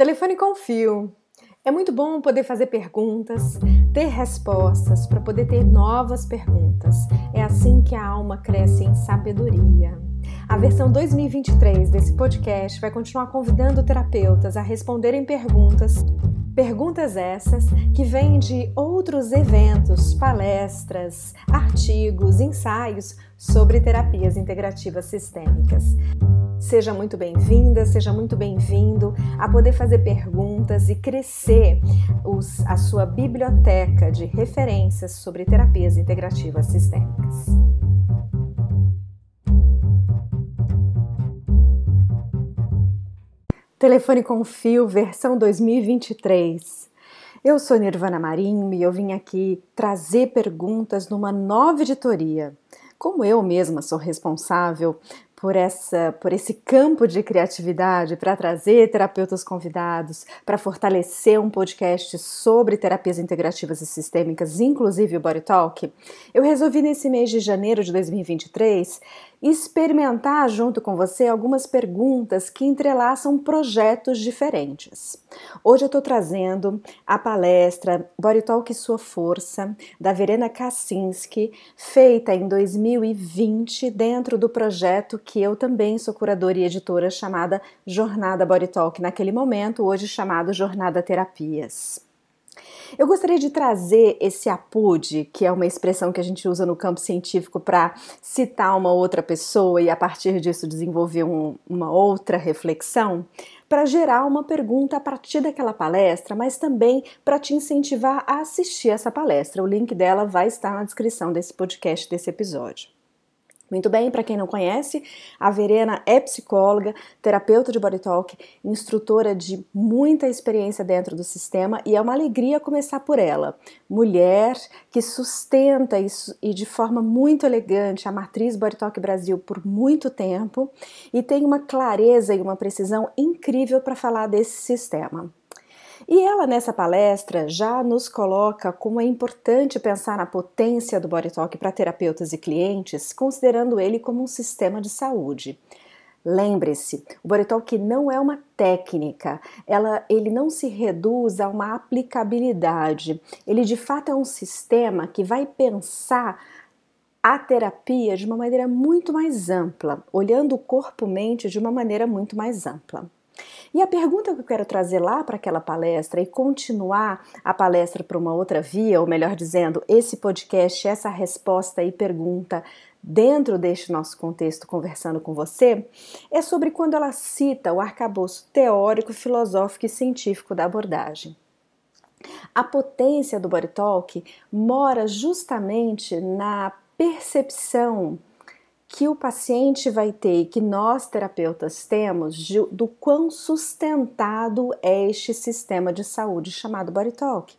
Telefone com fio. É muito bom poder fazer perguntas, ter respostas, para poder ter novas perguntas. É assim que a alma cresce em sabedoria. A versão 2023 desse podcast vai continuar convidando terapeutas a responderem perguntas. Perguntas essas que vêm de outros eventos, palestras, artigos, ensaios sobre terapias integrativas sistêmicas. Seja muito bem-vinda, seja muito bem-vindo a poder fazer perguntas e crescer os, a sua biblioteca de referências sobre terapias integrativas sistêmicas. Telefone com fio, versão 2023. Eu sou Nirvana Marinho e eu vim aqui trazer perguntas numa nova editoria. Como eu mesma sou responsável por, essa, por esse campo de criatividade para trazer terapeutas convidados, para fortalecer um podcast sobre terapias integrativas e sistêmicas, inclusive o Body Talk, eu resolvi nesse mês de janeiro de 2023 experimentar junto com você algumas perguntas que entrelaçam projetos diferentes. Hoje eu estou trazendo a palestra Body Talk Sua Força, da Verena Kaczynski, feita em 2020 dentro do projeto que eu também sou curadora e editora chamada Jornada Body Talk, naquele momento, hoje chamado Jornada Terapias. Eu gostaria de trazer esse apude, que é uma expressão que a gente usa no campo científico para citar uma outra pessoa e a partir disso desenvolver um, uma outra reflexão, para gerar uma pergunta a partir daquela palestra, mas também para te incentivar a assistir essa palestra. O link dela vai estar na descrição desse podcast, desse episódio. Muito bem, para quem não conhece, a Verena é psicóloga, terapeuta de body talk, instrutora de muita experiência dentro do sistema e é uma alegria começar por ela. Mulher que sustenta isso e de forma muito elegante a matriz Body Talk Brasil por muito tempo e tem uma clareza e uma precisão incrível para falar desse sistema. E ela, nessa palestra, já nos coloca como é importante pensar na potência do Body Talk para terapeutas e clientes, considerando ele como um sistema de saúde. Lembre-se, o Body Talk não é uma técnica, ela, ele não se reduz a uma aplicabilidade. Ele de fato é um sistema que vai pensar a terapia de uma maneira muito mais ampla, olhando o corpo-mente de uma maneira muito mais ampla. E a pergunta que eu quero trazer lá para aquela palestra e continuar a palestra para uma outra via, ou melhor dizendo, esse podcast, essa resposta e pergunta dentro deste nosso contexto conversando com você, é sobre quando ela cita o arcabouço teórico, filosófico e científico da abordagem. A potência do Body Talk mora justamente na percepção que o paciente vai ter e que nós terapeutas temos de, do quão sustentado é este sistema de saúde chamado Body Talk.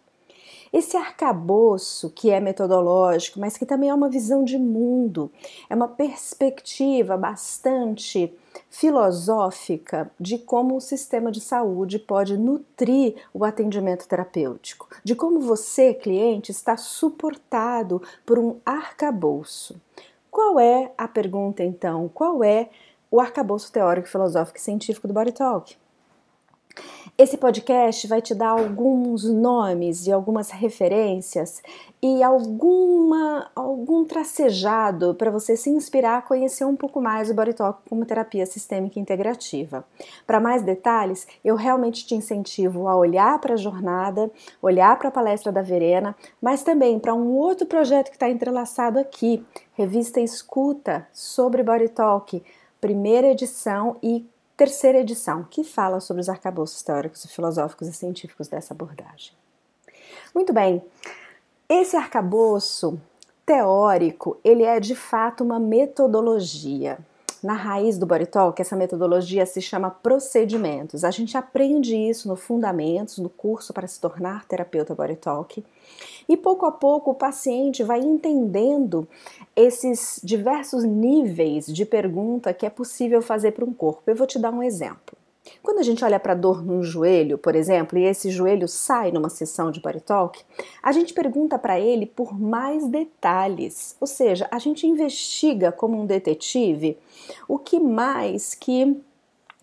Esse arcabouço que é metodológico, mas que também é uma visão de mundo, é uma perspectiva bastante filosófica de como o sistema de saúde pode nutrir o atendimento terapêutico, de como você, cliente, está suportado por um arcabouço. Qual é a pergunta então? Qual é o arcabouço teórico, filosófico e científico do Body Talk? Esse podcast vai te dar alguns nomes e algumas referências e alguma, algum tracejado para você se inspirar a conhecer um pouco mais o Body Talk como terapia sistêmica integrativa. Para mais detalhes, eu realmente te incentivo a olhar para a jornada, olhar para a palestra da Verena, mas também para um outro projeto que está entrelaçado aqui, revista Escuta sobre Body Talk, primeira edição e terceira edição, que fala sobre os arcabouços teóricos, filosóficos e científicos dessa abordagem. Muito bem, esse arcabouço teórico, ele é de fato uma metodologia. Na raiz do Body Talk, essa metodologia se chama procedimentos. A gente aprende isso no Fundamentos, no curso para se tornar terapeuta Body Talk. E pouco a pouco o paciente vai entendendo esses diversos níveis de pergunta que é possível fazer para um corpo. Eu vou te dar um exemplo. Quando a gente olha para a dor no joelho, por exemplo, e esse joelho sai numa sessão de body talk, a gente pergunta para ele por mais detalhes, ou seja, a gente investiga como um detetive o que mais que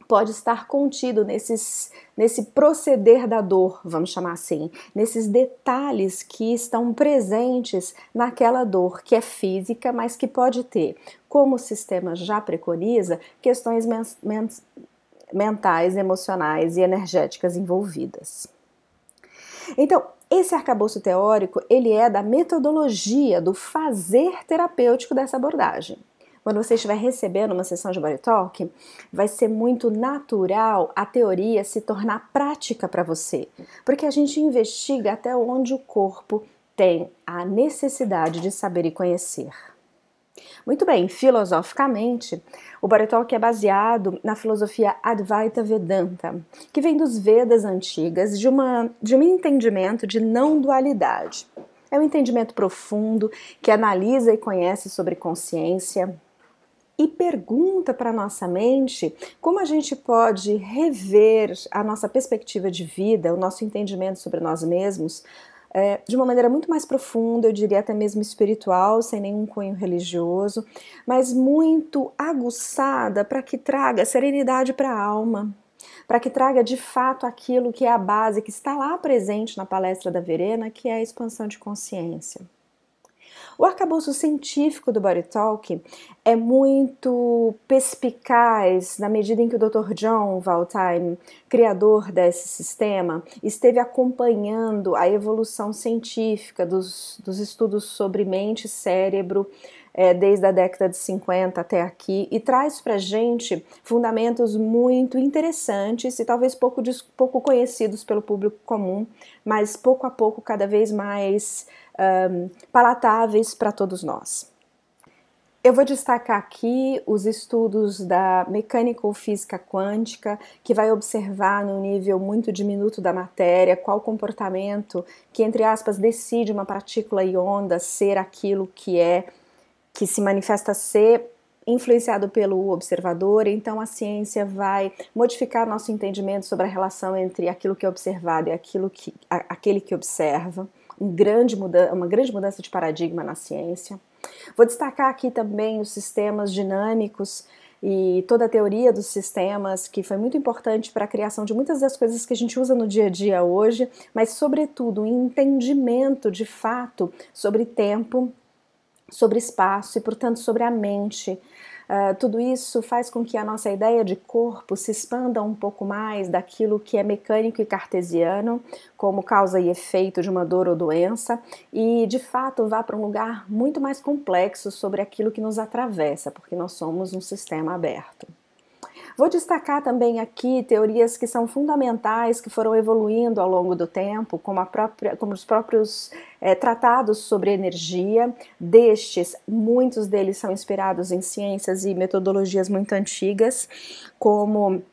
pode estar contido nesses, nesse proceder da dor, vamos chamar assim, nesses detalhes que estão presentes naquela dor que é física, mas que pode ter, como o sistema já preconiza, questões mentais, emocionais e energéticas envolvidas. Então, esse arcabouço teórico, ele é da metodologia do fazer terapêutico dessa abordagem quando você estiver recebendo uma sessão de body talk, vai ser muito natural a teoria se tornar prática para você, porque a gente investiga até onde o corpo tem a necessidade de saber e conhecer. Muito bem, filosoficamente, o Body Talk é baseado na filosofia Advaita Vedanta, que vem dos Vedas antigas, de, uma, de um entendimento de não dualidade. É um entendimento profundo que analisa e conhece sobre consciência, e pergunta para nossa mente como a gente pode rever a nossa perspectiva de vida, o nosso entendimento sobre nós mesmos, é, de uma maneira muito mais profunda, eu diria até mesmo espiritual, sem nenhum cunho religioso, mas muito aguçada para que traga serenidade para a alma, para que traga de fato aquilo que é a base, que está lá presente na palestra da Verena, que é a expansão de consciência. O arcabouço científico do Body Talk é muito perspicaz na medida em que o Dr. John Valtime, criador desse sistema, esteve acompanhando a evolução científica dos, dos estudos sobre mente e cérebro é, desde a década de 50 até aqui e traz para gente fundamentos muito interessantes e talvez pouco, pouco conhecidos pelo público comum, mas pouco a pouco cada vez mais um, palatáveis para todos nós. Eu vou destacar aqui os estudos da mecânica ou física quântica, que vai observar no nível muito diminuto da matéria qual comportamento que, entre aspas, decide uma partícula e onda ser aquilo que é, que se manifesta ser influenciado pelo observador, então a ciência vai modificar nosso entendimento sobre a relação entre aquilo que é observado e aquilo que, aquele que observa um grande uma grande mudança de paradigma na ciência. Vou destacar aqui também os sistemas dinâmicos e toda a teoria dos sistemas, que foi muito importante para a criação de muitas das coisas que a gente usa no dia a dia hoje, mas, sobretudo, um entendimento de fato sobre tempo, sobre espaço e, portanto, sobre a mente. Uh, tudo isso faz com que a nossa ideia de corpo se expanda um pouco mais daquilo que é mecânico e cartesiano, como causa e efeito de uma dor ou doença, e de fato vá para um lugar muito mais complexo sobre aquilo que nos atravessa, porque nós somos um sistema aberto. Vou destacar também aqui teorias que são fundamentais, que foram evoluindo ao longo do tempo, como, própria, como os próprios é, tratados sobre energia. Destes, muitos deles são inspirados em ciências e metodologias muito antigas, como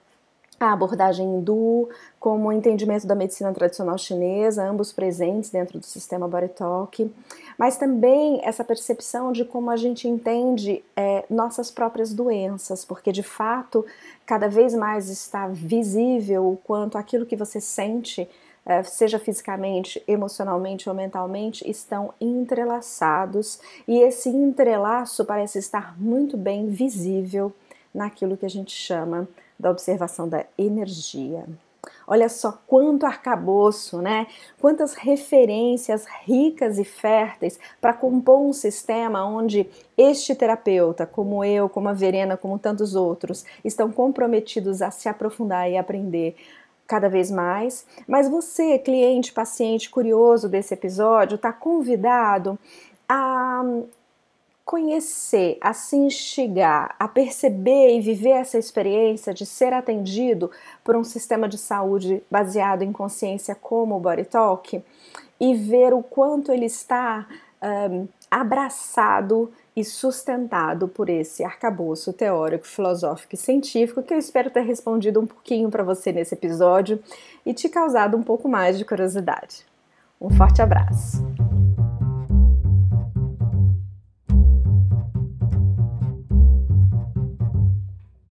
a abordagem hindu, como o entendimento da medicina tradicional chinesa, ambos presentes dentro do sistema Talk, mas também essa percepção de como a gente entende é, nossas próprias doenças, porque de fato cada vez mais está visível o quanto aquilo que você sente, é, seja fisicamente, emocionalmente ou mentalmente, estão entrelaçados e esse entrelaço parece estar muito bem visível naquilo que a gente chama da observação da energia. Olha só quanto arcabouço, né? Quantas referências ricas e férteis para compor um sistema onde este terapeuta, como eu, como a Verena, como tantos outros, estão comprometidos a se aprofundar e aprender cada vez mais. Mas você, cliente, paciente curioso desse episódio, está convidado a conhecer, a se instigar, a perceber e viver essa experiência de ser atendido por um sistema de saúde baseado em consciência como o Body Talk e ver o quanto ele está um, abraçado e sustentado por esse arcabouço teórico, filosófico e científico que eu espero ter respondido um pouquinho para você nesse episódio e te causado um pouco mais de curiosidade. Um forte abraço!